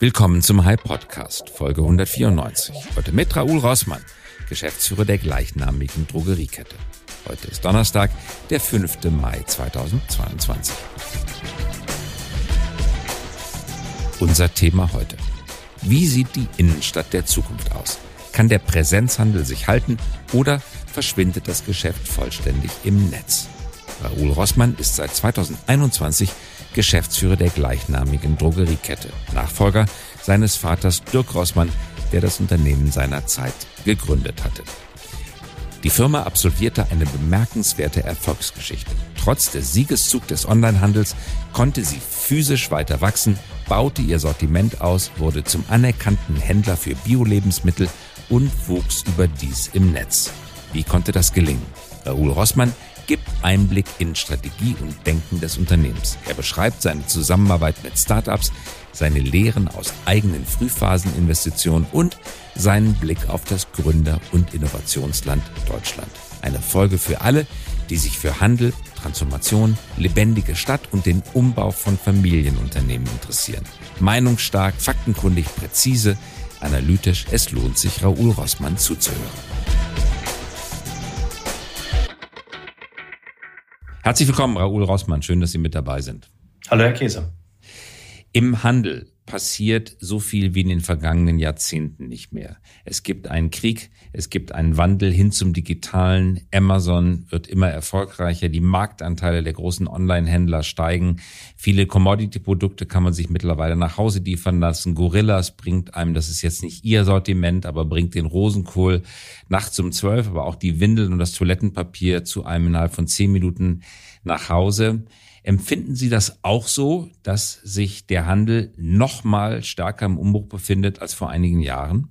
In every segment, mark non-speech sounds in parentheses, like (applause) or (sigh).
Willkommen zum High Podcast, Folge 194. Heute mit Raoul Rossmann, Geschäftsführer der gleichnamigen Drogeriekette. Heute ist Donnerstag, der 5. Mai 2022. Unser Thema heute. Wie sieht die Innenstadt der Zukunft aus? Kann der Präsenzhandel sich halten oder verschwindet das Geschäft vollständig im Netz? Raoul Rossmann ist seit 2021 Geschäftsführer der gleichnamigen Drogeriekette, Nachfolger seines Vaters Dirk Rossmann, der das Unternehmen seinerzeit gegründet hatte. Die Firma absolvierte eine bemerkenswerte Erfolgsgeschichte. Trotz des Siegeszug des Onlinehandels konnte sie physisch weiter wachsen, baute ihr Sortiment aus, wurde zum anerkannten Händler für Bio-Lebensmittel und wuchs überdies im Netz. Wie konnte das gelingen? Raoul Rossmann gibt Einblick in Strategie und Denken des Unternehmens. Er beschreibt seine Zusammenarbeit mit Startups, seine Lehren aus eigenen Frühphaseninvestitionen und seinen Blick auf das Gründer- und Innovationsland Deutschland. Eine Folge für alle, die sich für Handel, Transformation, lebendige Stadt und den Umbau von Familienunternehmen interessieren. Meinungsstark, faktenkundig, präzise, analytisch, es lohnt sich, Raoul Rossmann zuzuhören. Herzlich willkommen, Raoul Rossmann. Schön, dass Sie mit dabei sind. Hallo, Herr Käse. Im Handel passiert so viel wie in den vergangenen Jahrzehnten nicht mehr. Es gibt einen Krieg, es gibt einen Wandel hin zum Digitalen. Amazon wird immer erfolgreicher, die Marktanteile der großen Online-Händler steigen. Viele Commodity-Produkte kann man sich mittlerweile nach Hause liefern lassen. Gorillas bringt einem, das ist jetzt nicht ihr Sortiment, aber bringt den Rosenkohl nachts um zwölf, aber auch die Windeln und das Toilettenpapier zu einem innerhalb von zehn Minuten nach Hause. Empfinden Sie das auch so, dass sich der Handel noch mal stärker im Umbruch befindet als vor einigen Jahren?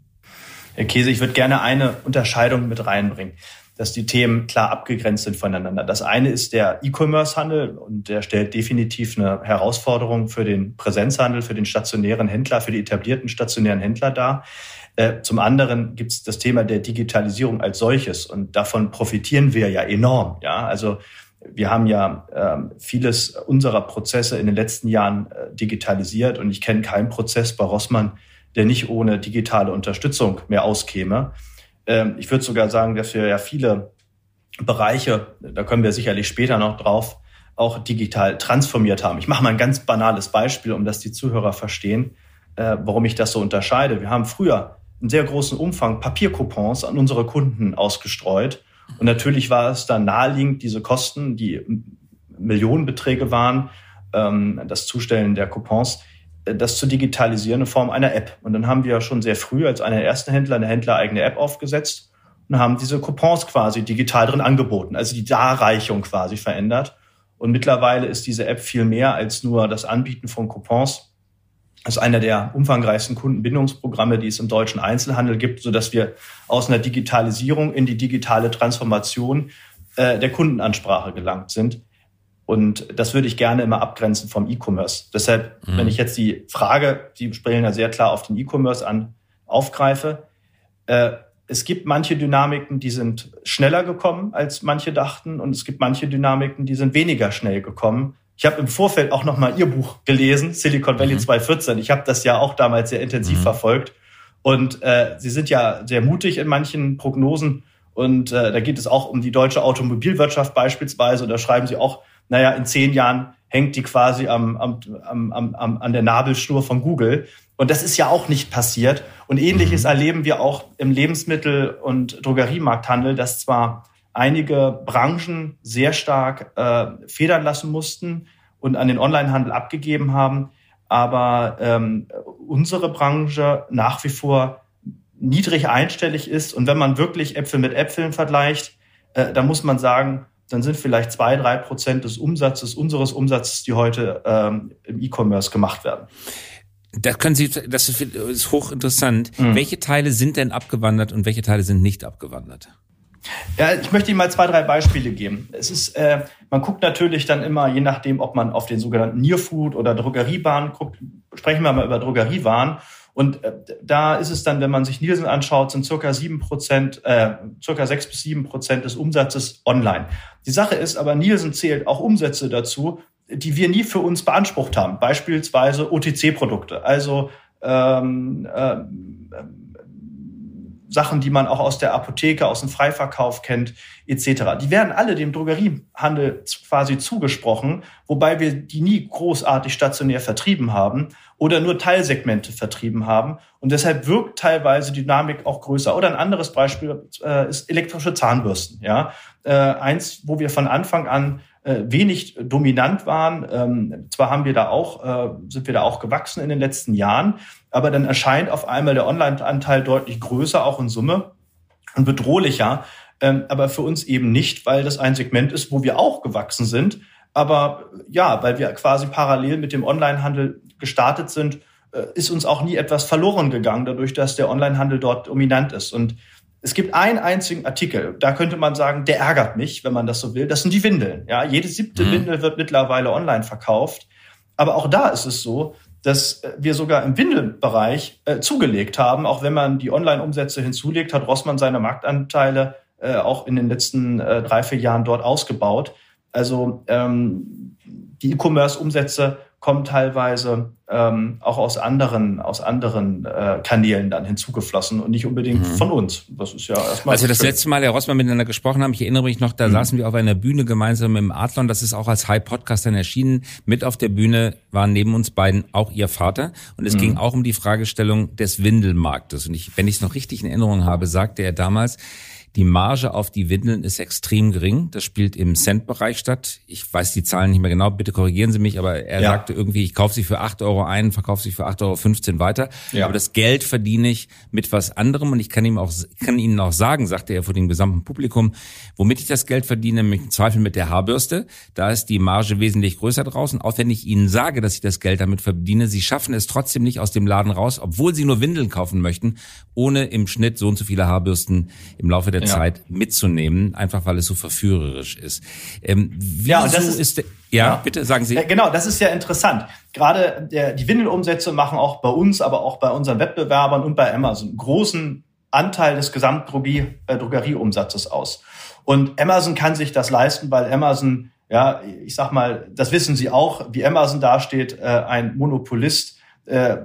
Herr Käse, ich würde gerne eine Unterscheidung mit reinbringen, dass die Themen klar abgegrenzt sind voneinander. Das eine ist der E-Commerce-Handel und der stellt definitiv eine Herausforderung für den Präsenzhandel, für den stationären Händler, für die etablierten stationären Händler dar. Äh, zum anderen gibt es das Thema der Digitalisierung als solches und davon profitieren wir ja enorm. Ja, also wir haben ja äh, vieles unserer Prozesse in den letzten Jahren äh, digitalisiert und ich kenne keinen Prozess bei Rossmann, der nicht ohne digitale Unterstützung mehr auskäme. Ähm, ich würde sogar sagen, dass wir ja viele Bereiche, da kommen wir sicherlich später noch drauf, auch digital transformiert haben. Ich mache mal ein ganz banales Beispiel, um dass die Zuhörer verstehen, äh, warum ich das so unterscheide. Wir haben früher einen sehr großen Umfang Papiercoupons an unsere Kunden ausgestreut und natürlich war es dann naheliegend, diese Kosten, die Millionenbeträge waren, ähm, das Zustellen der Coupons, äh, das zu digitalisieren in Form einer App. Und dann haben wir schon sehr früh als einer der ersten Händler eine händlereigene App aufgesetzt und haben diese Coupons quasi digital drin angeboten, also die Darreichung quasi verändert. Und mittlerweile ist diese App viel mehr als nur das Anbieten von Coupons. Das ist einer der umfangreichsten Kundenbindungsprogramme, die es im deutschen Einzelhandel gibt, so dass wir aus einer Digitalisierung in die digitale Transformation äh, der Kundenansprache gelangt sind. Und das würde ich gerne immer abgrenzen vom E-Commerce. Deshalb, mhm. wenn ich jetzt die Frage, die sprechen ja sehr klar auf den E-Commerce an, aufgreife, äh, es gibt manche Dynamiken, die sind schneller gekommen, als manche dachten, und es gibt manche Dynamiken, die sind weniger schnell gekommen, ich habe im Vorfeld auch noch mal Ihr Buch gelesen, Silicon Valley mhm. 2014. Ich habe das ja auch damals sehr intensiv mhm. verfolgt. Und äh, Sie sind ja sehr mutig in manchen Prognosen. Und äh, da geht es auch um die deutsche Automobilwirtschaft beispielsweise. Und da schreiben Sie auch, naja, in zehn Jahren hängt die quasi am, am, am, am, an der Nabelschnur von Google. Und das ist ja auch nicht passiert. Und ähnliches mhm. erleben wir auch im Lebensmittel- und Drogeriemarkthandel, dass zwar einige Branchen sehr stark äh, federn lassen mussten und an den Onlinehandel abgegeben haben, aber ähm, unsere Branche nach wie vor niedrig einstellig ist. Und wenn man wirklich Äpfel mit Äpfeln vergleicht, äh, dann muss man sagen, dann sind vielleicht zwei, drei Prozent des Umsatzes, unseres Umsatzes, die heute ähm, im E-Commerce gemacht werden. Das können Sie, das ist, hochinteressant. Mhm. Welche Teile sind denn abgewandert und welche Teile sind nicht abgewandert? Ja, ich möchte Ihnen mal zwei, drei Beispiele geben. Es ist, äh, man guckt natürlich dann immer, je nachdem, ob man auf den sogenannten Nearfood oder Drogeriewaren guckt, sprechen wir mal über Drogeriewaren. Und äh, da ist es dann, wenn man sich Nielsen anschaut, sind circa sieben Prozent, äh, circa sechs bis sieben Prozent des Umsatzes online. Die Sache ist aber, Nielsen zählt auch Umsätze dazu, die wir nie für uns beansprucht haben. Beispielsweise OTC-Produkte, also ähm, äh, Sachen, die man auch aus der Apotheke, aus dem Freiverkauf kennt, etc. Die werden alle dem Drogeriehandel quasi zugesprochen, wobei wir die nie großartig stationär vertrieben haben oder nur Teilsegmente vertrieben haben. Und deshalb wirkt teilweise Dynamik auch größer. Oder ein anderes Beispiel äh, ist elektrische Zahnbürsten. Ja, äh, eins, wo wir von Anfang an äh, wenig dominant waren. Ähm, zwar haben wir da auch, äh, sind wir da auch gewachsen in den letzten Jahren, aber dann erscheint auf einmal der Online-Anteil deutlich größer, auch in Summe und bedrohlicher. Ähm, aber für uns eben nicht, weil das ein Segment ist, wo wir auch gewachsen sind. Aber ja, weil wir quasi parallel mit dem Online-Handel gestartet sind, äh, ist uns auch nie etwas verloren gegangen, dadurch, dass der Online-Handel dort dominant ist. Und es gibt einen einzigen Artikel, da könnte man sagen, der ärgert mich, wenn man das so will. Das sind die Windeln. Ja, jede siebte mhm. Windel wird mittlerweile online verkauft. Aber auch da ist es so, dass wir sogar im Windelbereich äh, zugelegt haben. Auch wenn man die Online-Umsätze hinzulegt, hat Rossmann seine Marktanteile äh, auch in den letzten äh, drei, vier Jahren dort ausgebaut. Also ähm, die E-Commerce-Umsätze kommen teilweise ähm, auch aus anderen, aus anderen äh, Kanälen dann hinzugeflossen und nicht unbedingt mhm. von uns. Das ist ja erstmal. Als wir das letzte Mal, Herr Rossmann, miteinander gesprochen haben, ich erinnere mich noch, da mhm. saßen wir auf einer Bühne gemeinsam im Adlon, das ist auch als High Podcast dann erschienen. Mit auf der Bühne waren neben uns beiden auch Ihr Vater. Und es mhm. ging auch um die Fragestellung des Windelmarktes. Und ich, wenn ich es noch richtig in Erinnerung habe, sagte er damals, die Marge auf die Windeln ist extrem gering. Das spielt im Cent-Bereich statt. Ich weiß die Zahlen nicht mehr genau, bitte korrigieren Sie mich, aber er ja. sagte irgendwie, ich kaufe sie für acht Euro ein, verkaufe sie für acht Euro fünfzehn weiter. Ja. Aber das Geld verdiene ich mit was anderem und ich kann ihm auch, kann Ihnen auch sagen, sagte er vor dem gesamten Publikum, womit ich das Geld verdiene, im Zweifel mit der Haarbürste. Da ist die Marge wesentlich größer draußen. Auch wenn ich Ihnen sage, dass ich das Geld damit verdiene, Sie schaffen es trotzdem nicht aus dem Laden raus, obwohl Sie nur Windeln kaufen möchten, ohne im Schnitt so und so viele Haarbürsten im Laufe der. Zeit mitzunehmen, einfach weil es so verführerisch ist. Ähm, ja, das ist, ist ja, ja, bitte sagen Sie. Ja, genau, das ist ja interessant. Gerade der, die Windelumsätze machen auch bei uns, aber auch bei unseren Wettbewerbern und bei Amazon einen großen Anteil des Gesamtdrogerieumsatzes äh, aus. Und Amazon kann sich das leisten, weil Amazon, ja, ich sag mal, das wissen Sie auch, wie Amazon dasteht, äh, ein Monopolist äh, äh,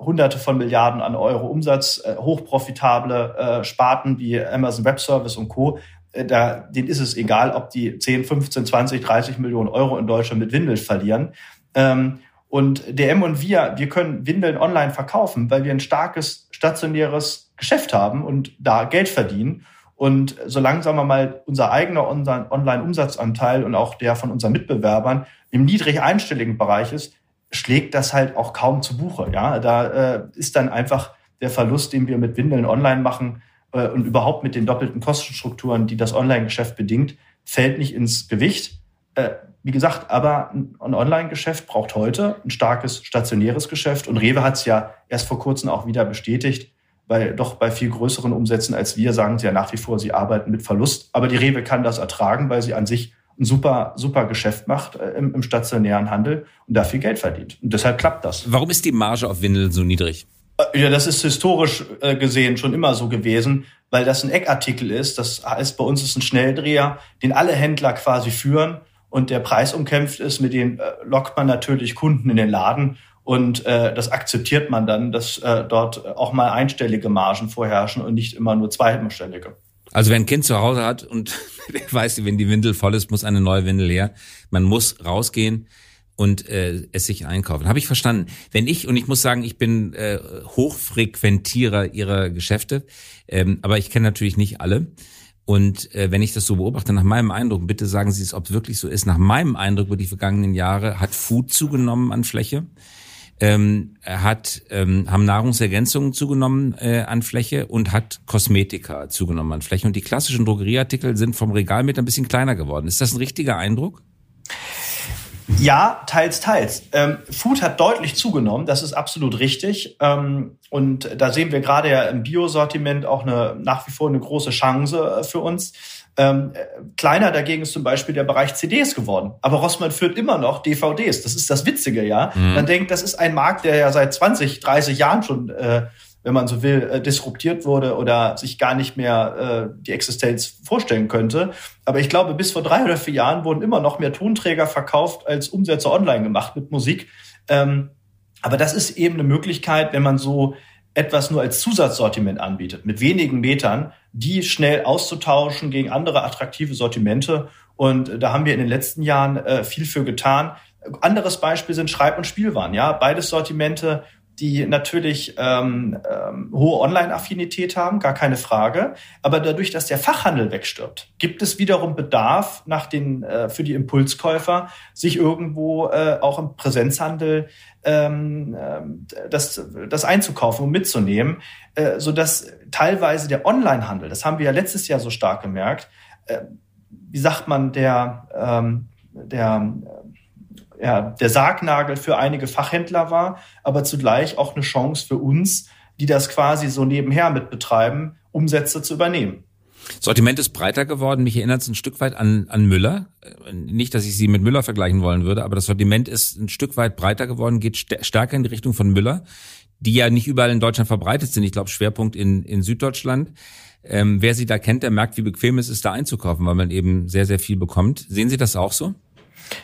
Hunderte von Milliarden an Euro Umsatz, äh, hochprofitable äh, Sparten wie Amazon Web Service und Co. Äh, da, denen ist es egal, ob die 10, 15, 20, 30 Millionen Euro in Deutschland mit Windeln verlieren. Ähm, und DM und wir, wir können Windeln online verkaufen, weil wir ein starkes stationäres Geschäft haben und da Geld verdienen. Und solange, sagen wir mal, unser eigener Online-Umsatzanteil und auch der von unseren Mitbewerbern im niedrig einstelligen Bereich ist, schlägt das halt auch kaum zu Buche. Ja, da äh, ist dann einfach der Verlust, den wir mit Windeln online machen äh, und überhaupt mit den doppelten Kostenstrukturen, die das Online-Geschäft bedingt, fällt nicht ins Gewicht. Äh, wie gesagt, aber ein Online-Geschäft braucht heute ein starkes stationäres Geschäft und Rewe hat es ja erst vor kurzem auch wieder bestätigt, weil doch bei viel größeren Umsätzen als wir sagen sie ja nach wie vor, sie arbeiten mit Verlust. Aber die Rewe kann das ertragen, weil sie an sich ein super, super Geschäft macht äh, im, im stationären Handel und da viel Geld verdient. Und deshalb klappt das. Warum ist die Marge auf Windeln so niedrig? Äh, ja, das ist historisch äh, gesehen schon immer so gewesen, weil das ein Eckartikel ist. Das heißt, bei uns ist ein Schnelldreher, den alle Händler quasi führen und der Preis umkämpft ist, mit dem lockt man natürlich Kunden in den Laden und äh, das akzeptiert man dann, dass äh, dort auch mal einstellige Margen vorherrschen und nicht immer nur zweistellige. Also wenn ein Kind zu Hause hat und (laughs) weiß, wenn die Windel voll ist, muss eine neue Windel her. Man muss rausgehen und äh, es sich einkaufen. Habe ich verstanden. Wenn ich, und ich muss sagen, ich bin äh, Hochfrequentierer ihrer Geschäfte, ähm, aber ich kenne natürlich nicht alle. Und äh, wenn ich das so beobachte, nach meinem Eindruck, bitte sagen Sie es, ob es wirklich so ist, nach meinem Eindruck über die vergangenen Jahre hat Food zugenommen an Fläche ähm, hat, ähm, haben Nahrungsergänzungen zugenommen äh, an Fläche und hat Kosmetika zugenommen an Fläche. Und die klassischen Drogerieartikel sind vom Regalmeter ein bisschen kleiner geworden. Ist das ein richtiger Eindruck? Ja, teils, teils. Ähm, Food hat deutlich zugenommen, das ist absolut richtig. Ähm, und da sehen wir gerade ja im Biosortiment auch eine nach wie vor eine große Chance äh, für uns. Ähm, kleiner dagegen ist zum Beispiel der Bereich CDs geworden. Aber Rossmann führt immer noch DVDs. Das ist das Witzige, ja. Mhm. Man denkt, das ist ein Markt, der ja seit 20, 30 Jahren schon, äh, wenn man so will, äh, disruptiert wurde oder sich gar nicht mehr äh, die Existenz vorstellen könnte. Aber ich glaube, bis vor drei oder vier Jahren wurden immer noch mehr Tonträger verkauft, als Umsätze online gemacht mit Musik. Ähm, Aber das ist eben eine Möglichkeit, wenn man so etwas nur als Zusatzsortiment anbietet, mit wenigen Metern, die schnell auszutauschen gegen andere attraktive Sortimente. Und da haben wir in den letzten Jahren äh, viel für getan. Anderes Beispiel sind Schreib- und Spielwaren. Ja, beides Sortimente, die natürlich ähm, ähm, hohe Online-Affinität haben, gar keine Frage. Aber dadurch, dass der Fachhandel wegstirbt, gibt es wiederum Bedarf nach den, äh, für die Impulskäufer, sich irgendwo äh, auch im Präsenzhandel ähm, äh, das, das einzukaufen und mitzunehmen, äh, so dass teilweise der Online-Handel, das haben wir ja letztes Jahr so stark gemerkt, äh, wie sagt man, der, ähm, der ja, der Sargnagel für einige Fachhändler war, aber zugleich auch eine Chance für uns, die das quasi so nebenher mit betreiben, Umsätze zu übernehmen. Sortiment ist breiter geworden. Mich erinnert es ein Stück weit an, an Müller. Nicht, dass ich sie mit Müller vergleichen wollen würde, aber das Sortiment ist ein Stück weit breiter geworden, geht st stärker in die Richtung von Müller, die ja nicht überall in Deutschland verbreitet sind. Ich glaube, Schwerpunkt in, in Süddeutschland. Ähm, wer sie da kennt, der merkt, wie bequem es ist, da einzukaufen, weil man eben sehr, sehr viel bekommt. Sehen Sie das auch so?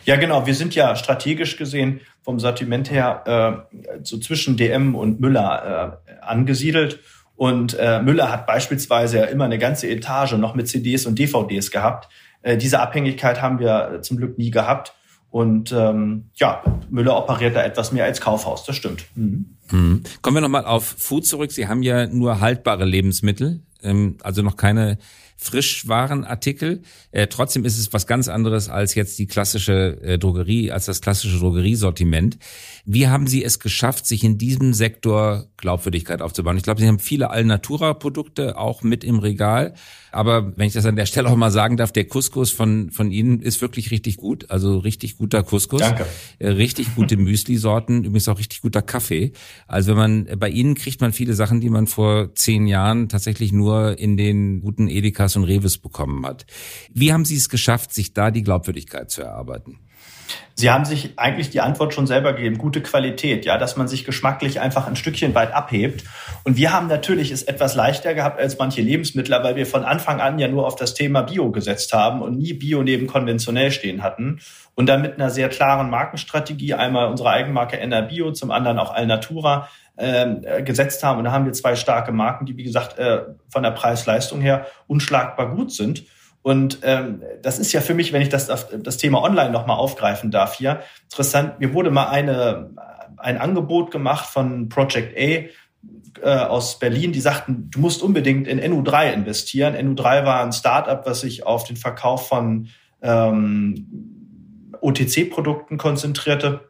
Ja, genau. Wir sind ja strategisch gesehen vom Sortiment her äh, so zwischen DM und Müller äh, angesiedelt. Und äh, Müller hat beispielsweise ja immer eine ganze Etage noch mit CDs und DVDs gehabt. Äh, diese Abhängigkeit haben wir zum Glück nie gehabt. Und ähm, ja, Müller operiert da etwas mehr als Kaufhaus, das stimmt. Mhm. Mhm. Kommen wir nochmal auf Food zurück. Sie haben ja nur haltbare Lebensmittel, ähm, also noch keine Frischwarenartikel. Äh, trotzdem ist es was ganz anderes als jetzt die klassische äh, Drogerie, als das klassische Drogeriesortiment. Wie haben Sie es geschafft, sich in diesem Sektor Glaubwürdigkeit aufzubauen? Ich glaube, Sie haben viele Alnatura-Produkte auch mit im Regal. Aber wenn ich das an der Stelle auch mal sagen darf, der Couscous von, von Ihnen ist wirklich richtig gut. Also richtig guter Couscous. Danke. Äh, richtig gute Müsli-Sorten, übrigens auch richtig guter Kaffee. Also wenn man, bei Ihnen kriegt man viele Sachen, die man vor zehn Jahren tatsächlich nur in den guten Edekas und Reves bekommen hat. Wie haben Sie es geschafft, sich da die Glaubwürdigkeit zu erarbeiten? Sie haben sich eigentlich die Antwort schon selber gegeben, gute Qualität, ja, dass man sich geschmacklich einfach ein Stückchen weit abhebt. Und wir haben natürlich es etwas leichter gehabt als manche Lebensmittel, weil wir von Anfang an ja nur auf das Thema Bio gesetzt haben und nie Bio neben konventionell stehen hatten. Und dann mit einer sehr klaren Markenstrategie, einmal unsere Eigenmarke NR Bio, zum anderen auch Alnatura, ähm, äh, gesetzt haben. Und da haben wir zwei starke Marken, die, wie gesagt, äh, von der Preis-Leistung her unschlagbar gut sind. Und ähm, das ist ja für mich, wenn ich das, das Thema Online nochmal aufgreifen darf hier, interessant. Mir wurde mal eine, ein Angebot gemacht von Project A äh, aus Berlin, die sagten, du musst unbedingt in NU3 investieren. NU3 war ein Startup, was sich auf den Verkauf von ähm, OTC-Produkten konzentrierte,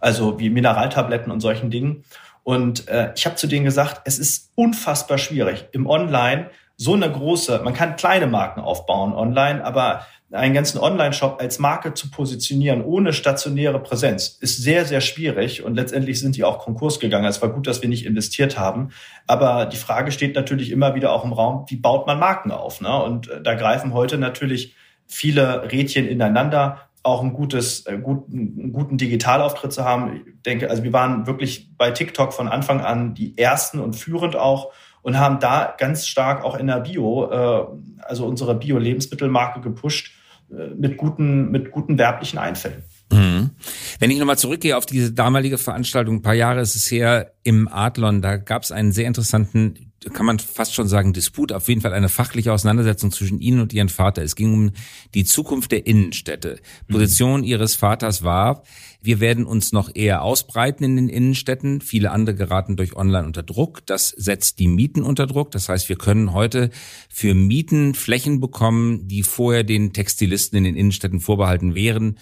also wie Mineraltabletten und solchen Dingen. Und äh, ich habe zu denen gesagt, es ist unfassbar schwierig, im Online so eine große, man kann kleine Marken aufbauen online, aber einen ganzen Online-Shop als Marke zu positionieren ohne stationäre Präsenz ist sehr, sehr schwierig und letztendlich sind die auch Konkurs gegangen. Es war gut, dass wir nicht investiert haben. Aber die Frage steht natürlich immer wieder auch im Raum, wie baut man Marken auf? Ne? Und äh, da greifen heute natürlich viele Rädchen ineinander auch ein gutes, äh, guten, einen guten Digitalauftritt zu haben. Ich denke, also wir waren wirklich bei TikTok von Anfang an die ersten und führend auch und haben da ganz stark auch in der Bio, äh, also unsere Bio-Lebensmittelmarke gepusht äh, mit guten, mit guten werblichen Einfällen. Mhm. Wenn ich nochmal zurückgehe auf diese damalige Veranstaltung, ein paar Jahre ist es her im Adlon, da gab es einen sehr interessanten kann man fast schon sagen, Disput, auf jeden Fall eine fachliche Auseinandersetzung zwischen Ihnen und Ihrem Vater. Es ging um die Zukunft der Innenstädte. Position mhm. Ihres Vaters war, wir werden uns noch eher ausbreiten in den Innenstädten. Viele andere geraten durch Online unter Druck. Das setzt die Mieten unter Druck. Das heißt, wir können heute für Mieten Flächen bekommen, die vorher den Textilisten in den Innenstädten vorbehalten wären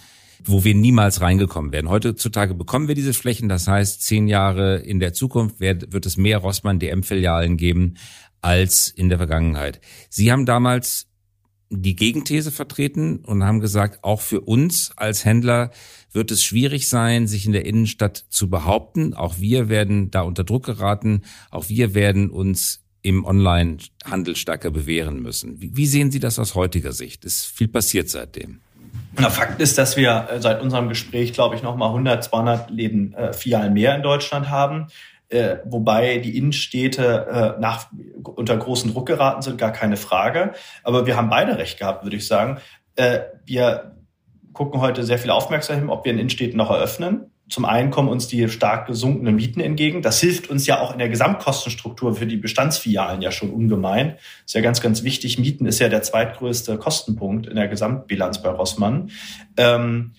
wo wir niemals reingekommen wären. Heutzutage bekommen wir diese Flächen. Das heißt, zehn Jahre in der Zukunft wird, wird es mehr Rossmann DM-Filialen geben als in der Vergangenheit. Sie haben damals die Gegenthese vertreten und haben gesagt, auch für uns als Händler wird es schwierig sein, sich in der Innenstadt zu behaupten. Auch wir werden da unter Druck geraten. Auch wir werden uns im Online-Handel stärker bewähren müssen. Wie, sehen Sie das aus heutiger Sicht? Ist viel passiert seitdem? Na, Fakt ist, dass wir äh, seit unserem Gespräch, glaube ich, nochmal 100, 200 Läden äh, Filialen mehr in Deutschland haben. Äh, wobei die Innenstädte äh, nach, unter großen Druck geraten sind, gar keine Frage. Aber wir haben beide recht gehabt, würde ich sagen. Äh, wir gucken heute sehr viel aufmerksam hin, ob wir in Innenstädten noch eröffnen. Zum einen kommen uns die stark gesunkenen Mieten entgegen. Das hilft uns ja auch in der Gesamtkostenstruktur für die Bestandsfilialen ja schon ungemein. Ist ja ganz, ganz wichtig. Mieten ist ja der zweitgrößte Kostenpunkt in der Gesamtbilanz bei Rossmann. Ähm,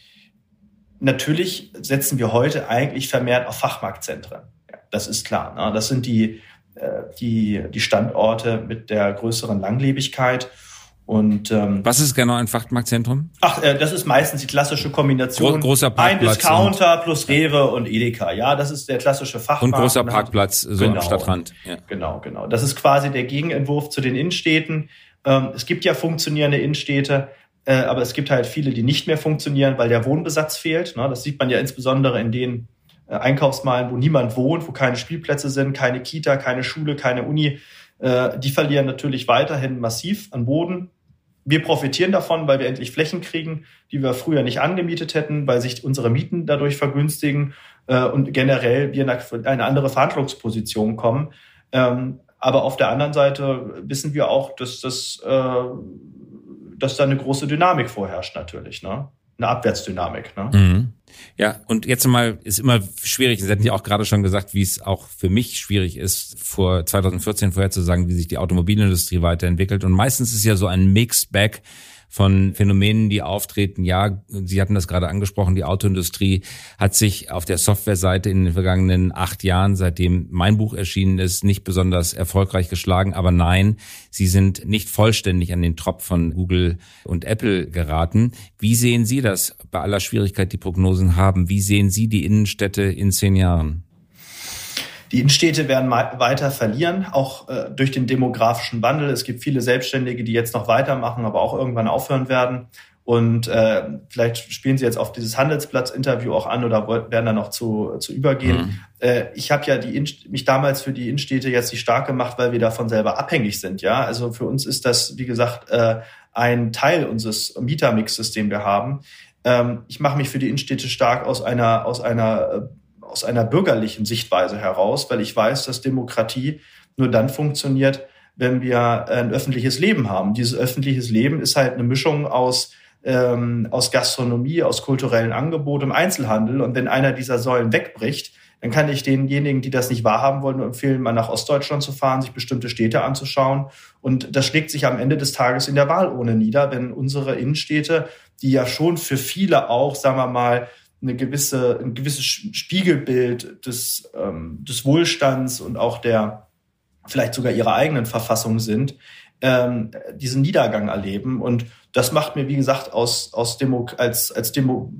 natürlich setzen wir heute eigentlich vermehrt auf Fachmarktzentren. Ja, das ist klar. Ne? Das sind die, äh, die, die Standorte mit der größeren Langlebigkeit. Und, ähm, Was ist genau ein Fachmarktzentrum? Ach, äh, das ist meistens die klassische Kombination. Gro großer Parkplatz. Ein Discounter plus Rewe und Edeka. Ja, das ist der klassische Fachmarkt. Und großer Parkplatz, so genau, am Stadtrand. Ja. Genau, genau. Das ist quasi der Gegenentwurf zu den Innenstädten. Ähm, es gibt ja funktionierende Innenstädte, äh, aber es gibt halt viele, die nicht mehr funktionieren, weil der Wohnbesatz fehlt. Ne? Das sieht man ja insbesondere in den äh, Einkaufsmalen, wo niemand wohnt, wo keine Spielplätze sind, keine Kita, keine Schule, keine Uni. Äh, die verlieren natürlich weiterhin massiv an Boden wir profitieren davon, weil wir endlich Flächen kriegen, die wir früher nicht angemietet hätten, weil sich unsere Mieten dadurch vergünstigen äh, und generell wir in eine andere Verhandlungsposition kommen. Ähm, aber auf der anderen Seite wissen wir auch, dass das, äh, dass da eine große Dynamik vorherrscht natürlich, ne? Eine Abwärtsdynamik. Ne? Mhm. Ja, und jetzt mal ist immer schwierig. Sie hatten ja auch gerade schon gesagt, wie es auch für mich schwierig ist, vor 2014 vorherzusagen, wie sich die Automobilindustrie weiterentwickelt. Und meistens ist ja so ein Mixback von Phänomenen, die auftreten. Ja, Sie hatten das gerade angesprochen, die Autoindustrie hat sich auf der Softwareseite in den vergangenen acht Jahren, seitdem mein Buch erschienen ist, nicht besonders erfolgreich geschlagen. Aber nein, sie sind nicht vollständig an den Tropf von Google und Apple geraten. Wie sehen Sie das bei aller Schwierigkeit, die Prognosen haben? Wie sehen Sie die Innenstädte in zehn Jahren? Die Innenstädte werden weiter verlieren, auch äh, durch den demografischen Wandel. Es gibt viele Selbstständige, die jetzt noch weitermachen, aber auch irgendwann aufhören werden. Und äh, vielleicht spielen Sie jetzt auf dieses Handelsplatz-Interview auch an oder werden da noch zu, zu übergehen. Mhm. Äh, ich habe ja die mich damals für die Innenstädte jetzt nicht stark gemacht, weil wir davon selber abhängig sind. Ja, also für uns ist das, wie gesagt, äh, ein Teil unseres Mietermixes, den wir haben. Ähm, ich mache mich für die Innenstädte stark aus einer aus einer äh, aus einer bürgerlichen Sichtweise heraus, weil ich weiß, dass Demokratie nur dann funktioniert, wenn wir ein öffentliches Leben haben. Dieses öffentliches Leben ist halt eine Mischung aus ähm, aus Gastronomie, aus kulturellen Angeboten im Einzelhandel. Und wenn einer dieser Säulen wegbricht, dann kann ich denjenigen, die das nicht wahrhaben wollen, nur empfehlen, mal nach Ostdeutschland zu fahren, sich bestimmte Städte anzuschauen. Und das schlägt sich am Ende des Tages in der Wahl ohne nieder, wenn unsere Innenstädte, die ja schon für viele auch, sagen wir mal, eine gewisse, ein gewisses Spiegelbild des, ähm, des Wohlstands und auch der vielleicht sogar ihrer eigenen Verfassung sind, ähm, diesen Niedergang erleben. Und das macht mir, wie gesagt, aus, aus Demo, als, als, Demo,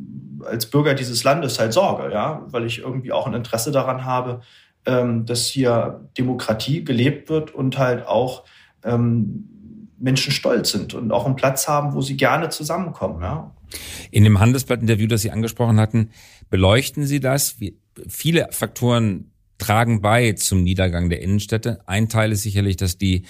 als Bürger dieses Landes halt Sorge, ja, weil ich irgendwie auch ein Interesse daran habe, ähm, dass hier Demokratie gelebt wird und halt auch ähm, Menschen stolz sind und auch einen Platz haben, wo sie gerne zusammenkommen, ja. In dem Handelsblatt-Interview, das Sie angesprochen hatten, beleuchten Sie das? Viele Faktoren tragen bei zum Niedergang der Innenstädte. Ein Teil ist sicherlich, dass die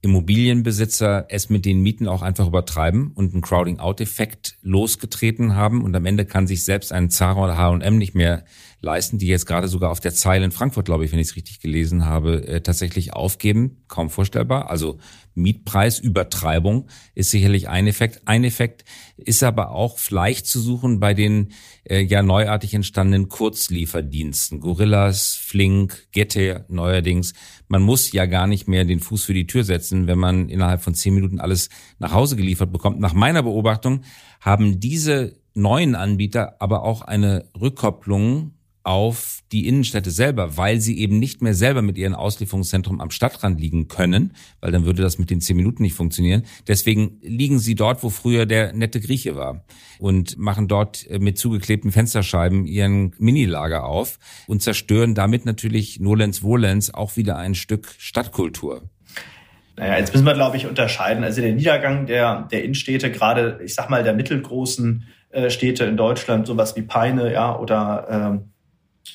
Immobilienbesitzer es mit den Mieten auch einfach übertreiben und einen Crowding-out-Effekt losgetreten haben und am Ende kann sich selbst ein Zara oder H&M nicht mehr leisten, die jetzt gerade sogar auf der Zeile in Frankfurt, glaube ich, wenn ich es richtig gelesen habe, äh, tatsächlich aufgeben. Kaum vorstellbar. Also Mietpreisübertreibung ist sicherlich ein Effekt. Ein Effekt ist aber auch leicht zu suchen bei den äh, ja neuartig entstandenen Kurzlieferdiensten. Gorillas, Flink, Gette neuerdings. Man muss ja gar nicht mehr den Fuß für die Tür setzen, wenn man innerhalb von zehn Minuten alles nach Hause geliefert bekommt. Nach meiner Beobachtung haben diese neuen Anbieter aber auch eine Rückkopplung auf die Innenstädte selber, weil sie eben nicht mehr selber mit ihren Auslieferungszentrum am Stadtrand liegen können, weil dann würde das mit den zehn Minuten nicht funktionieren. Deswegen liegen sie dort, wo früher der nette Grieche war und machen dort äh, mit zugeklebten Fensterscheiben ihren Minilager auf und zerstören damit natürlich Nolens Wohlens auch wieder ein Stück Stadtkultur. Naja, jetzt müssen wir, glaube ich, unterscheiden. Also der Niedergang der, der Innenstädte, gerade, ich sag mal, der mittelgroßen äh, Städte in Deutschland, sowas wie Peine, ja, oder ähm,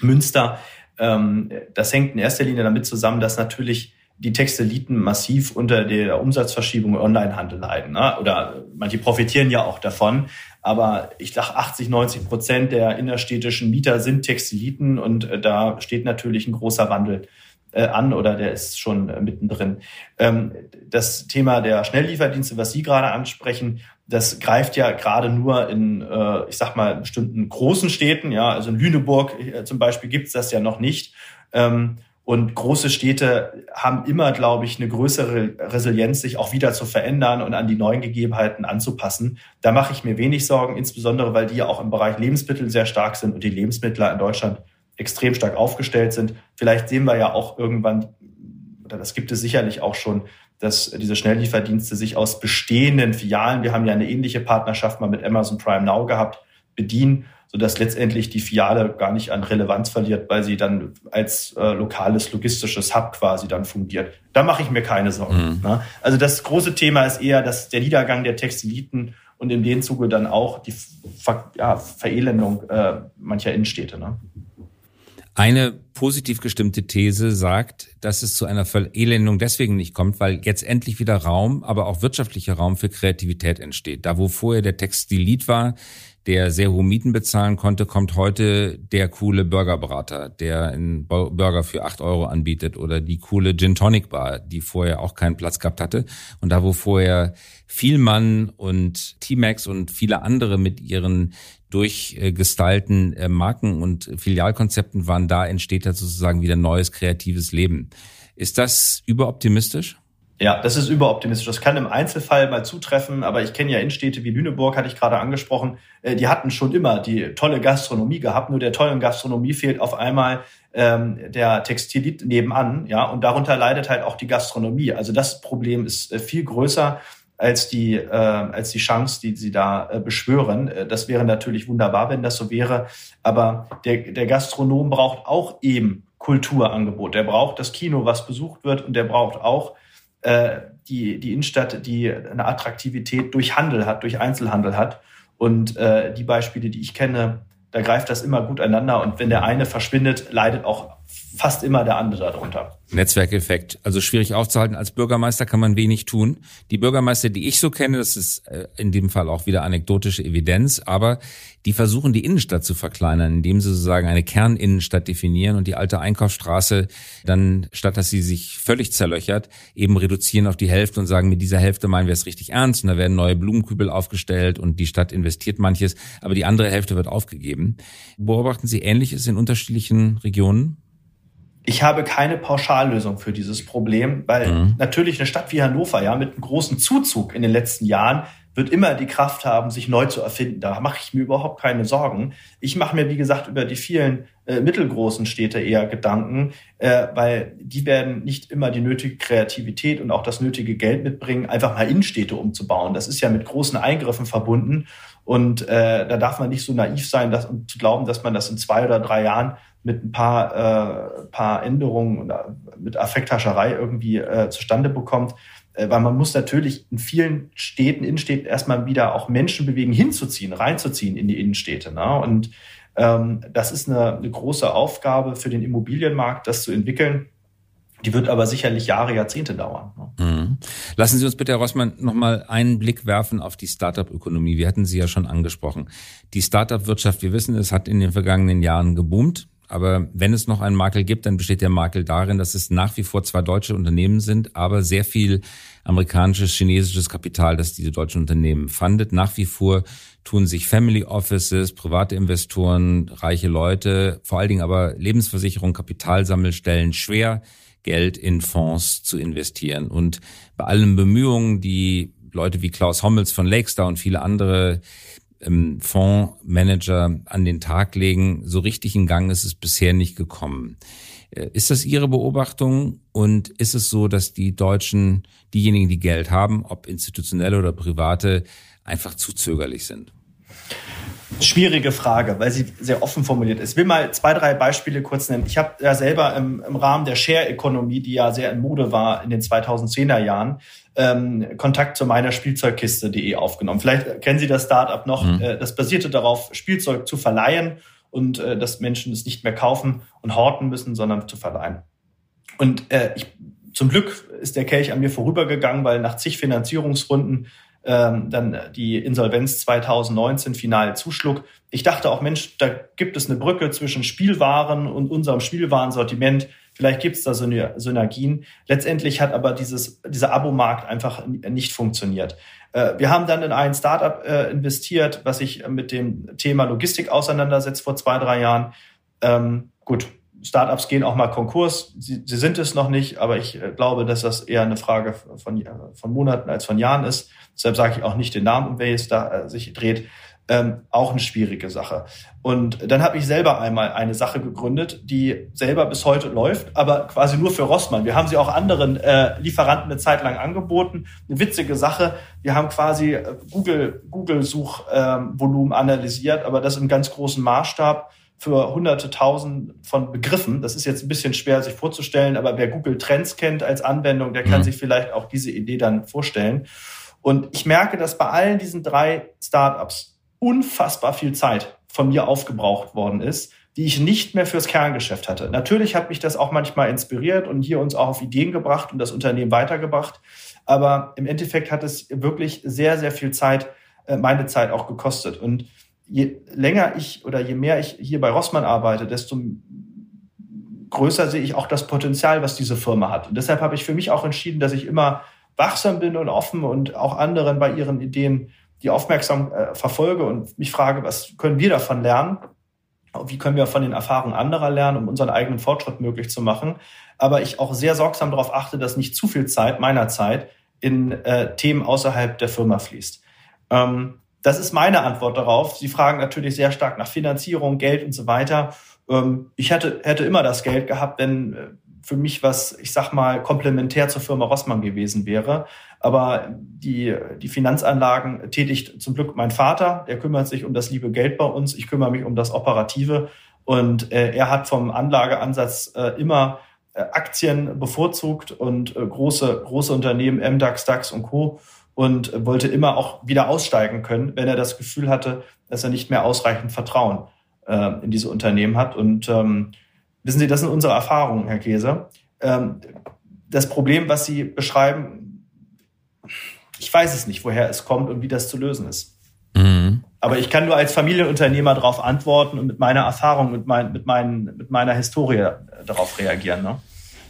Münster. Ähm, das hängt in erster Linie damit zusammen, dass natürlich die Textiliten massiv unter der Umsatzverschiebung im Onlinehandel leiden. Ne? Oder manche profitieren ja auch davon. Aber ich sage, 80, 90 Prozent der innerstädtischen Mieter sind Textiliten und äh, da steht natürlich ein großer Wandel äh, an oder der ist schon äh, mittendrin. Ähm, das Thema der Schnelllieferdienste, was Sie gerade ansprechen, das greift ja gerade nur in, äh, ich sag mal, bestimmten großen Städten. Ja, also in Lüneburg äh, zum Beispiel gibt's das ja noch nicht. Ähm, und große Städte haben immer, glaube ich, eine größere Resilienz, sich auch wieder zu verändern und an die neuen Gegebenheiten anzupassen. Da mache ich mir wenig Sorgen, insbesondere weil die ja auch im Bereich Lebensmittel sehr stark sind und die Lebensmittler in Deutschland extrem stark aufgestellt sind. Vielleicht sehen wir ja auch irgendwann, oder das gibt es sicherlich auch schon, dass diese Schnelllieferdienste sich aus bestehenden Filialen, wir haben ja eine ähnliche Partnerschaft mal mit Amazon Prime Now gehabt, bedienen sodass letztendlich die Filiale gar nicht an Relevanz verliert, weil sie dann als äh, lokales logistisches Hub quasi dann fungiert. Da mache ich mir keine Sorgen. Mhm. Ne? Also das große Thema ist eher dass der Niedergang der Textiliten und in dem Zuge dann auch die Ver ja, Verelendung äh, mancher Innenstädte. Ne? Eine positiv gestimmte These sagt, dass es zu einer Verelendung deswegen nicht kommt, weil jetzt endlich wieder Raum, aber auch wirtschaftlicher Raum für Kreativität entsteht. Da, wo vorher der Textilit war, der sehr hohe Mieten bezahlen konnte, kommt heute der coole Burgerberater, der einen Burger für acht Euro anbietet oder die coole Gin Tonic Bar, die vorher auch keinen Platz gehabt hatte. Und da, wo vorher Vielmann und T-Max und viele andere mit ihren durchgestylten äh, Marken und Filialkonzepten waren, da entsteht da sozusagen wieder neues kreatives Leben. Ist das überoptimistisch? Ja, das ist überoptimistisch. Das kann im Einzelfall mal zutreffen, aber ich kenne ja Innenstädte wie Lüneburg, hatte ich gerade angesprochen. Äh, die hatten schon immer die tolle Gastronomie gehabt. Nur der tollen Gastronomie fehlt auf einmal ähm, der Textilit nebenan, ja, und darunter leidet halt auch die Gastronomie. Also das Problem ist äh, viel größer als die äh, als die Chance, die sie da äh, beschwören. Äh, das wäre natürlich wunderbar, wenn das so wäre. Aber der der Gastronom braucht auch eben Kulturangebot. Der braucht das Kino, was besucht wird, und der braucht auch äh, die, die Innenstadt, die eine Attraktivität durch Handel hat, durch Einzelhandel hat. Und äh, die Beispiele, die ich kenne, da greift das immer gut einander. Und wenn der eine verschwindet, leidet auch fast immer der andere darunter. Netzwerkeffekt. Also schwierig aufzuhalten. Als Bürgermeister kann man wenig tun. Die Bürgermeister, die ich so kenne, das ist äh, in dem Fall auch wieder anekdotische Evidenz, aber die versuchen die Innenstadt zu verkleinern, indem sie sozusagen eine Kerninnenstadt definieren und die alte Einkaufsstraße dann, statt dass sie sich völlig zerlöchert, eben reduzieren auf die Hälfte und sagen, mit dieser Hälfte meinen wir es richtig ernst und da werden neue Blumenkübel aufgestellt und die Stadt investiert manches, aber die andere Hälfte wird aufgegeben. Beobachten Sie Ähnliches in unterschiedlichen Regionen? Ich habe keine Pauschallösung für dieses Problem, weil mhm. natürlich eine Stadt wie Hannover, ja, mit einem großen Zuzug in den letzten Jahren wird immer die Kraft haben, sich neu zu erfinden. Da mache ich mir überhaupt keine Sorgen. Ich mache mir, wie gesagt, über die vielen äh, mittelgroßen Städte eher Gedanken, äh, weil die werden nicht immer die nötige Kreativität und auch das nötige Geld mitbringen, einfach mal Innenstädte umzubauen. Das ist ja mit großen Eingriffen verbunden. Und äh, da darf man nicht so naiv sein, dass, und zu glauben, dass man das in zwei oder drei Jahren mit ein paar, äh, paar Änderungen oder mit Affekthascherei irgendwie äh, zustande bekommt. Äh, weil man muss natürlich in vielen Städten, Innenstädten erstmal wieder auch Menschen bewegen, hinzuziehen, reinzuziehen in die Innenstädte. Ne? Und ähm, das ist eine, eine große Aufgabe für den Immobilienmarkt, das zu entwickeln. Die wird aber sicherlich Jahre, Jahrzehnte dauern. Ne? Mhm. Lassen Sie uns bitte, Herr Rossmann, nochmal einen Blick werfen auf die Startup-Ökonomie. Wir hatten sie ja schon angesprochen. Die Startup-Wirtschaft, wir wissen, es hat in den vergangenen Jahren geboomt. Aber wenn es noch einen Makel gibt, dann besteht der Makel darin, dass es nach wie vor zwei deutsche Unternehmen sind, aber sehr viel amerikanisches, chinesisches Kapital, das diese deutschen Unternehmen fundet. Nach wie vor tun sich Family Offices, private Investoren, reiche Leute, vor allen Dingen aber Lebensversicherung, Kapitalsammelstellen schwer, Geld in Fonds zu investieren. Und bei allen Bemühungen, die Leute wie Klaus Hommels von Lakestar und viele andere ähm, Fondsmanager an den Tag legen. So richtig in Gang ist es bisher nicht gekommen. Äh, ist das Ihre Beobachtung? Und ist es so, dass die Deutschen, diejenigen, die Geld haben, ob institutionelle oder private, einfach zu zögerlich sind? Schwierige Frage, weil sie sehr offen formuliert ist. Ich will mal zwei, drei Beispiele kurz nennen. Ich habe ja selber im, im Rahmen der Share-Ökonomie, die ja sehr in Mode war in den 2010er Jahren, ähm, Kontakt zu meiner Spielzeugkiste.de aufgenommen. Vielleicht kennen Sie das Startup noch. Mhm. Äh, das basierte darauf, Spielzeug zu verleihen und äh, dass Menschen es nicht mehr kaufen und horten müssen, sondern zu verleihen. Und äh, ich, zum Glück ist der Kelch an mir vorübergegangen, weil nach zig Finanzierungsrunden ähm, dann die Insolvenz 2019 final zuschlug. Ich dachte auch, Mensch, da gibt es eine Brücke zwischen Spielwaren und unserem Spielwarensortiment. Vielleicht gibt es da Synergien. Letztendlich hat aber dieses, dieser Abo-Markt einfach nicht funktioniert. Äh, wir haben dann in ein Startup äh, investiert, was sich mit dem Thema Logistik auseinandersetzt vor zwei, drei Jahren. Ähm, gut, Startups gehen auch mal Konkurs. Sie, sie sind es noch nicht, aber ich äh, glaube, dass das eher eine Frage von, von Monaten als von Jahren ist. Deshalb sage ich auch nicht den Namen, um wer es da sich dreht. Ähm, auch eine schwierige Sache. Und dann habe ich selber einmal eine Sache gegründet, die selber bis heute läuft, aber quasi nur für Rossmann. Wir haben sie auch anderen äh, Lieferanten eine Zeit lang angeboten. Eine witzige Sache. Wir haben quasi äh, Google Google Suchvolumen ähm, analysiert, aber das im ganz großen Maßstab für hunderte tausend von Begriffen. Das ist jetzt ein bisschen schwer sich vorzustellen, aber wer Google Trends kennt als Anwendung, der kann mhm. sich vielleicht auch diese Idee dann vorstellen. Und ich merke, dass bei allen diesen drei Startups unfassbar viel Zeit von mir aufgebraucht worden ist, die ich nicht mehr fürs Kerngeschäft hatte. Natürlich hat mich das auch manchmal inspiriert und hier uns auch auf Ideen gebracht und das Unternehmen weitergebracht. Aber im Endeffekt hat es wirklich sehr, sehr viel Zeit, äh, meine Zeit auch gekostet. Und je länger ich oder je mehr ich hier bei Rossmann arbeite, desto größer sehe ich auch das Potenzial, was diese Firma hat. Und deshalb habe ich für mich auch entschieden, dass ich immer wachsam bin und offen und auch anderen bei ihren Ideen die aufmerksam äh, verfolge und mich frage, was können wir davon lernen? Wie können wir von den Erfahrungen anderer lernen, um unseren eigenen Fortschritt möglich zu machen? Aber ich auch sehr sorgsam darauf achte, dass nicht zu viel Zeit meiner Zeit in äh, Themen außerhalb der Firma fließt. Ähm, das ist meine Antwort darauf. Sie fragen natürlich sehr stark nach Finanzierung, Geld und so weiter. Ähm, ich hätte, hätte immer das Geld gehabt, wenn äh, für mich was, ich sag mal, komplementär zur Firma Rossmann gewesen wäre. Aber die, die Finanzanlagen tätigt zum Glück mein Vater. Der kümmert sich um das liebe Geld bei uns. Ich kümmere mich um das Operative. Und äh, er hat vom Anlageansatz äh, immer Aktien bevorzugt und große, große Unternehmen, MDAX, DAX und Co und wollte immer auch wieder aussteigen können, wenn er das Gefühl hatte, dass er nicht mehr ausreichend Vertrauen äh, in diese Unternehmen hat. Und ähm, wissen Sie, das sind unsere Erfahrungen, Herr Käse. Ähm, das Problem, was Sie beschreiben, ich weiß es nicht, woher es kommt und wie das zu lösen ist. Mhm. Aber ich kann nur als Familienunternehmer darauf antworten und mit meiner Erfahrung, mit, mein, mit, mein, mit meiner Historie darauf reagieren. Ne?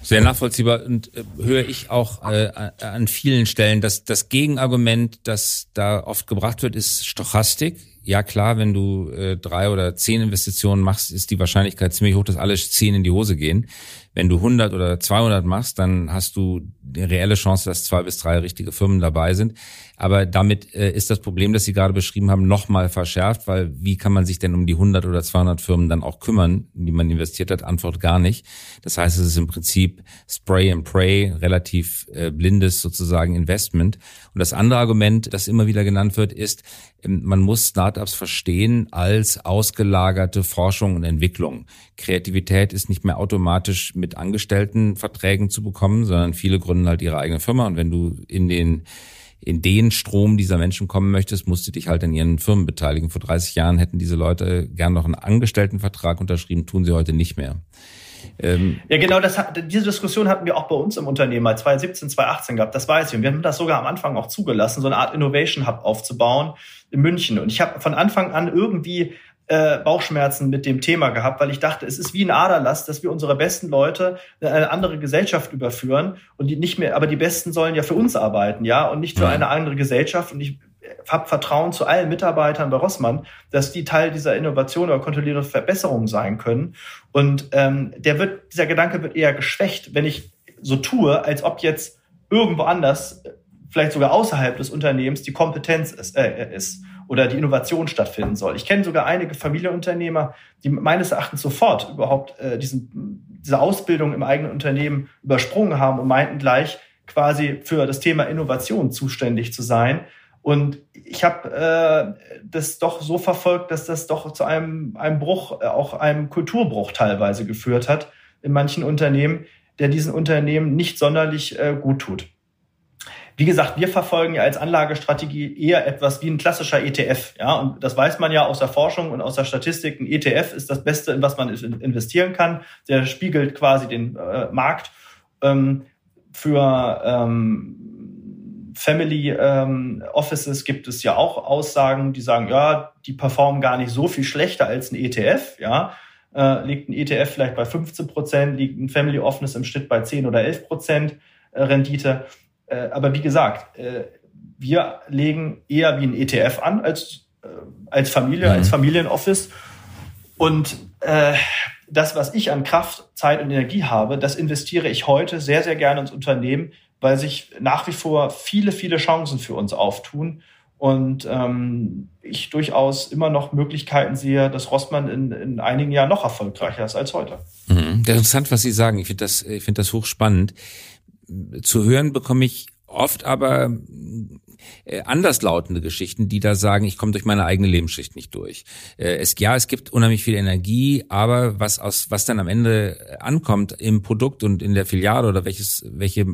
Sehr nachvollziehbar und äh, höre ich auch äh, an vielen Stellen, dass das Gegenargument, das da oft gebracht wird, ist Stochastik. Ja klar, wenn du äh, drei oder zehn Investitionen machst, ist die Wahrscheinlichkeit ziemlich hoch, dass alle zehn in die Hose gehen. Wenn du 100 oder 200 machst, dann hast du eine reelle Chance, dass zwei bis drei richtige Firmen dabei sind. Aber damit äh, ist das Problem, das Sie gerade beschrieben haben, nochmal verschärft, weil wie kann man sich denn um die 100 oder 200 Firmen dann auch kümmern, in die man investiert hat? Antwort gar nicht. Das heißt, es ist im Prinzip Spray and Pray, relativ äh, blindes sozusagen Investment. Und das andere Argument, das immer wieder genannt wird, ist, ähm, man muss Startups verstehen als ausgelagerte Forschung und Entwicklung. Kreativität ist nicht mehr automatisch mit Angestelltenverträgen zu bekommen, sondern viele gründen halt ihre eigene Firma. Und wenn du in den in den Strom dieser Menschen kommen möchtest, musst du dich halt in ihren Firmen beteiligen. Vor 30 Jahren hätten diese Leute gern noch einen Angestelltenvertrag unterschrieben, tun sie heute nicht mehr. Ähm ja, genau, das diese Diskussion hatten wir auch bei uns im Unternehmen mal 2017, 2018 gehabt, das weiß ich. Und wir haben das sogar am Anfang auch zugelassen, so eine Art Innovation Hub aufzubauen in München. Und ich habe von Anfang an irgendwie äh, Bauchschmerzen mit dem Thema gehabt, weil ich dachte, es ist wie ein Aderlass, dass wir unsere besten Leute in eine andere Gesellschaft überführen und die nicht mehr, aber die Besten sollen ja für uns arbeiten, ja, und nicht für eine andere Gesellschaft. Und ich habe Vertrauen zu allen Mitarbeitern bei Rossmann, dass die Teil dieser Innovation oder kontrollierenden Verbesserung sein können. Und ähm, der wird, dieser Gedanke wird eher geschwächt, wenn ich so tue, als ob jetzt irgendwo anders, vielleicht sogar außerhalb des Unternehmens, die Kompetenz ist. Äh, ist oder die Innovation stattfinden soll. Ich kenne sogar einige Familienunternehmer, die meines Erachtens sofort überhaupt äh, diesen, diese Ausbildung im eigenen Unternehmen übersprungen haben und meinten gleich quasi für das Thema Innovation zuständig zu sein. Und ich habe äh, das doch so verfolgt, dass das doch zu einem, einem Bruch, äh, auch einem Kulturbruch teilweise geführt hat in manchen Unternehmen, der diesen Unternehmen nicht sonderlich äh, gut tut. Wie gesagt, wir verfolgen ja als Anlagestrategie eher etwas wie ein klassischer ETF. Ja, und das weiß man ja aus der Forschung und aus der Statistik. Ein ETF ist das Beste, in was man investieren kann. Der spiegelt quasi den äh, Markt. Ähm, für ähm, Family ähm, Offices gibt es ja auch Aussagen, die sagen, ja, die performen gar nicht so viel schlechter als ein ETF. Ja, äh, liegt ein ETF vielleicht bei 15 Prozent, liegt ein Family Office im Schnitt bei 10 oder 11 Prozent äh, Rendite. Äh, aber wie gesagt, äh, wir legen eher wie ein ETF an als, äh, als Familie, mhm. als Familienoffice. Und äh, das, was ich an Kraft, Zeit und Energie habe, das investiere ich heute sehr, sehr gerne ins Unternehmen, weil sich nach wie vor viele, viele Chancen für uns auftun und ähm, ich durchaus immer noch Möglichkeiten sehe, dass Rossmann in, in einigen Jahren noch erfolgreicher ist als heute. Mhm. Interessant, was Sie sagen. Ich finde das, ich finde das hochspannend. Zu hören bekomme ich oft aber äh, anderslautende Geschichten, die da sagen, ich komme durch meine eigene Lebensschicht nicht durch. Äh, es, ja, es gibt unheimlich viel Energie, aber was aus, was dann am Ende ankommt im Produkt und in der Filiale oder welches, welche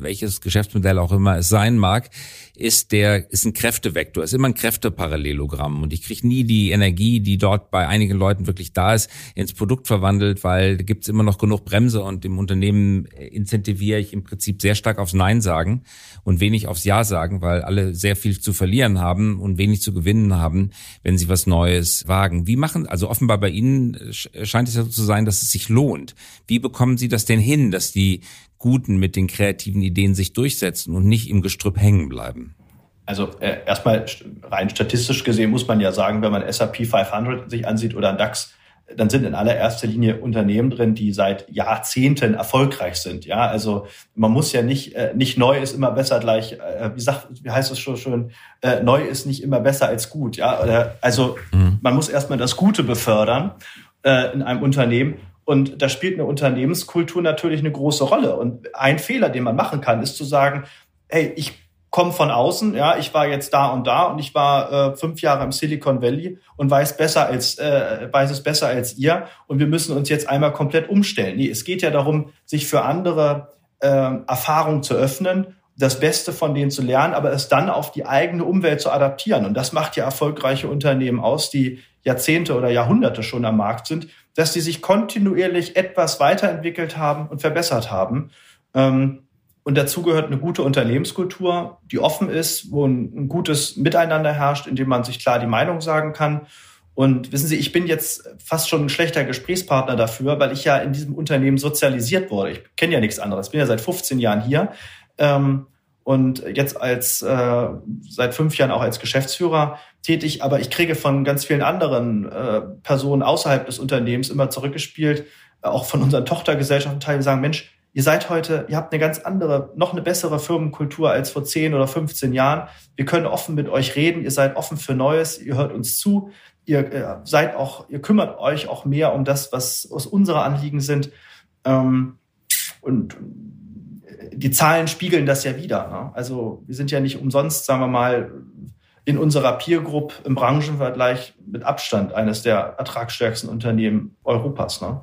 welches Geschäftsmodell auch immer es sein mag, ist der ist ein Kräftevektor, ist immer ein Kräfteparallelogramm und ich kriege nie die Energie, die dort bei einigen Leuten wirklich da ist, ins Produkt verwandelt, weil da gibt es immer noch genug Bremse und im Unternehmen incentiviere ich im Prinzip sehr stark aufs Nein sagen und wenig aufs Ja sagen, weil alle sehr viel zu verlieren haben und wenig zu gewinnen haben, wenn sie was Neues wagen. Wie machen, also offenbar bei Ihnen scheint es ja so zu sein, dass es sich lohnt. Wie bekommen Sie das denn hin, dass die Guten mit den kreativen Ideen sich durchsetzen und nicht im Gestrüpp hängen bleiben? Also äh, erstmal rein statistisch gesehen muss man ja sagen, wenn man SAP 500 sich ansieht oder DAX, dann sind in allererster Linie Unternehmen drin, die seit Jahrzehnten erfolgreich sind. Ja, also man muss ja nicht äh, nicht neu ist immer besser gleich. Äh, wie sagt wie heißt es schon schön? Äh, neu ist nicht immer besser als gut. Ja, also mhm. man muss erstmal das Gute befördern äh, in einem Unternehmen und da spielt eine Unternehmenskultur natürlich eine große Rolle. Und ein Fehler, den man machen kann, ist zu sagen, hey, ich komme von außen, ja, ich war jetzt da und da und ich war äh, fünf Jahre im Silicon Valley und weiß besser als äh, weiß es besser als ihr und wir müssen uns jetzt einmal komplett umstellen. Nee, es geht ja darum, sich für andere äh, Erfahrungen zu öffnen, das Beste von denen zu lernen, aber es dann auf die eigene Umwelt zu adaptieren. Und das macht ja erfolgreiche Unternehmen aus, die Jahrzehnte oder Jahrhunderte schon am Markt sind, dass die sich kontinuierlich etwas weiterentwickelt haben und verbessert haben. Ähm, und dazu gehört eine gute Unternehmenskultur, die offen ist, wo ein, gutes Miteinander herrscht, in dem man sich klar die Meinung sagen kann. Und wissen Sie, ich bin jetzt fast schon ein schlechter Gesprächspartner dafür, weil ich ja in diesem Unternehmen sozialisiert wurde. Ich kenne ja nichts anderes. Ich bin ja seit 15 Jahren hier. Ähm, und jetzt als äh, seit fünf Jahren auch als Geschäftsführer tätig, aber ich kriege von ganz vielen anderen äh, Personen außerhalb des Unternehmens immer zurückgespielt, äh, auch von unseren Tochtergesellschaften Teil, die sagen, Mensch, ihr seid heute, ihr habt eine ganz andere, noch eine bessere Firmenkultur als vor 10 oder 15 Jahren. Wir können offen mit euch reden, ihr seid offen für Neues, ihr hört uns zu, ihr äh, seid auch, ihr kümmert euch auch mehr um das, was aus unserer Anliegen sind. Ähm, und die Zahlen spiegeln das ja wieder. Ne? Also wir sind ja nicht umsonst, sagen wir mal, in unserer Peer Group im Branchenvergleich mit Abstand eines der ertragsstärksten Unternehmen Europas. Ne?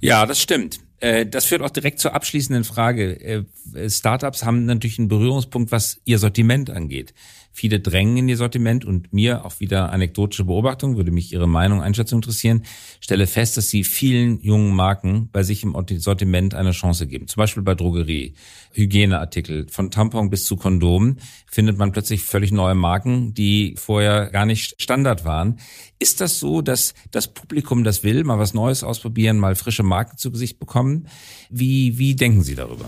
Ja, das stimmt. Äh, das führt auch direkt zur abschließenden Frage. Äh, Startups haben natürlich einen Berührungspunkt, was ihr Sortiment angeht. Viele drängen in ihr Sortiment und mir auch wieder anekdotische Beobachtung, würde mich Ihre Meinung, Einschätzung interessieren, stelle fest, dass Sie vielen jungen Marken bei sich im Sortiment eine Chance geben. Zum Beispiel bei Drogerie, Hygieneartikel, von Tampon bis zu Kondomen findet man plötzlich völlig neue Marken, die vorher gar nicht Standard waren. Ist das so, dass das Publikum das will, mal was Neues ausprobieren, mal frische Marken zu Gesicht bekommen? Wie, wie denken Sie darüber?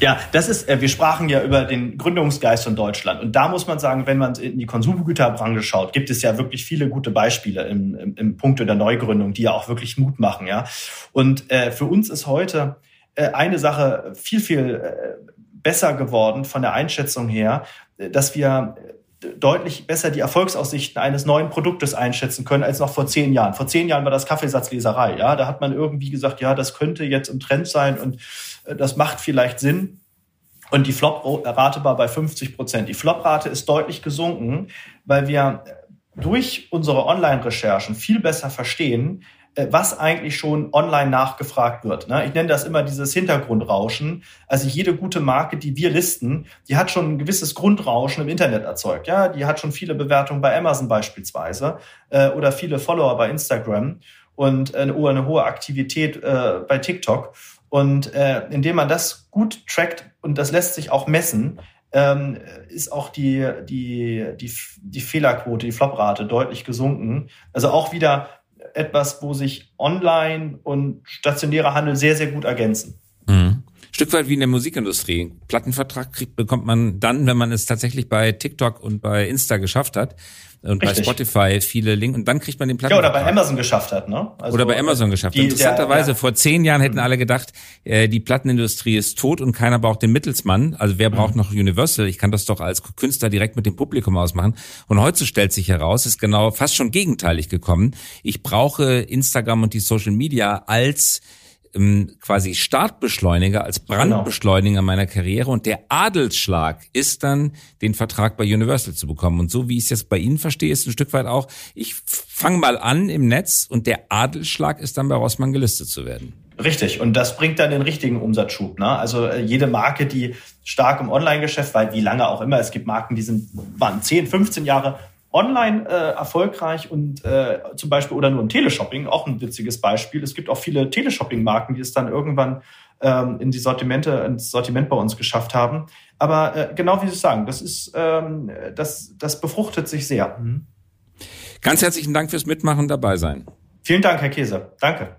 Ja, das ist, äh, wir sprachen ja über den Gründungsgeist von Deutschland. Und da muss man sagen, wenn man in die Konsumgüterbranche schaut, gibt es ja wirklich viele gute Beispiele im, im, im Punkte der Neugründung, die ja auch wirklich Mut machen, ja. Und äh, für uns ist heute äh, eine Sache viel, viel äh, besser geworden von der Einschätzung her, äh, dass wir deutlich besser die Erfolgsaussichten eines neuen Produktes einschätzen können als noch vor zehn Jahren. Vor zehn Jahren war das Kaffeesatzleserei. Ja, da hat man irgendwie gesagt, ja, das könnte jetzt im Trend sein und äh, das macht vielleicht Sinn. Und die Flop-Rate war bei 50 Prozent. Die Flop-Rate ist deutlich gesunken, weil wir durch unsere Online-Recherchen viel besser verstehen, was eigentlich schon online nachgefragt wird. Ne? Ich nenne das immer dieses Hintergrundrauschen. Also jede gute Marke, die wir listen, die hat schon ein gewisses Grundrauschen im Internet erzeugt. Ja, die hat schon viele Bewertungen bei Amazon beispielsweise äh, oder viele Follower bei Instagram und eine, eine hohe Aktivität äh, bei TikTok. Und äh, indem man das gut trackt und das lässt sich auch messen, ähm, ist auch die, die, die, die Fehlerquote, die Floprate deutlich gesunken. Also auch wieder etwas, wo sich Online und stationärer Handel sehr, sehr gut ergänzen. Mhm. Stück weit wie in der Musikindustrie. Plattenvertrag kriegt, bekommt man dann, wenn man es tatsächlich bei TikTok und bei Insta geschafft hat und Richtig. bei Spotify viele Links und dann kriegt man den Platten. Ja, oder bei Amazon geschafft hat, ne? Also oder bei Amazon geschafft. Die, Interessanterweise, der, vor zehn Jahren hätten alle gedacht, äh, die Plattenindustrie ist tot und keiner braucht den Mittelsmann. Also wer braucht mhm. noch Universal? Ich kann das doch als Künstler direkt mit dem Publikum ausmachen. Und heute stellt sich heraus, ist genau fast schon gegenteilig gekommen. Ich brauche Instagram und die Social Media als quasi Startbeschleuniger, als genau. Brandbeschleuniger meiner Karriere und der Adelsschlag ist dann, den Vertrag bei Universal zu bekommen. Und so wie ich es jetzt bei Ihnen verstehe, ist ein Stück weit auch, ich fange mal an im Netz und der Adelsschlag ist dann bei Rossmann gelistet zu werden. Richtig, und das bringt dann den richtigen Umsatzschub. Ne? Also äh, jede Marke, die stark im Online-Geschäft, weil wie lange auch immer, es gibt Marken, die sind, waren 10, 15 Jahre online äh, erfolgreich und äh, zum Beispiel oder nur im Teleshopping, auch ein witziges Beispiel. Es gibt auch viele Teleshopping-Marken, die es dann irgendwann ähm, in die Sortimente, ins Sortiment bei uns geschafft haben. Aber äh, genau wie Sie sagen, das ist, ähm, das, das befruchtet sich sehr. Mhm. Ganz herzlichen Dank fürs Mitmachen dabei sein. Vielen Dank, Herr Käse. Danke.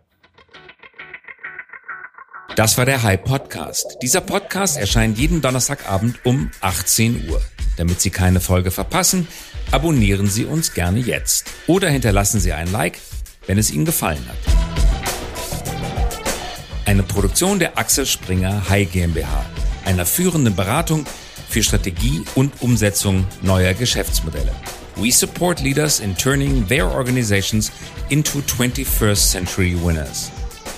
Das war der High Podcast. Dieser Podcast erscheint jeden Donnerstagabend um 18 Uhr. Damit Sie keine Folge verpassen, abonnieren Sie uns gerne jetzt oder hinterlassen Sie ein Like, wenn es Ihnen gefallen hat. Eine Produktion der Axel Springer High GmbH, einer führenden Beratung für Strategie und Umsetzung neuer Geschäftsmodelle. We support leaders in turning their organizations into 21st century winners.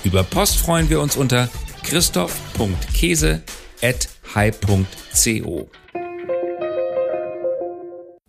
Über Post freuen wir uns unter christoph.käse at high.co.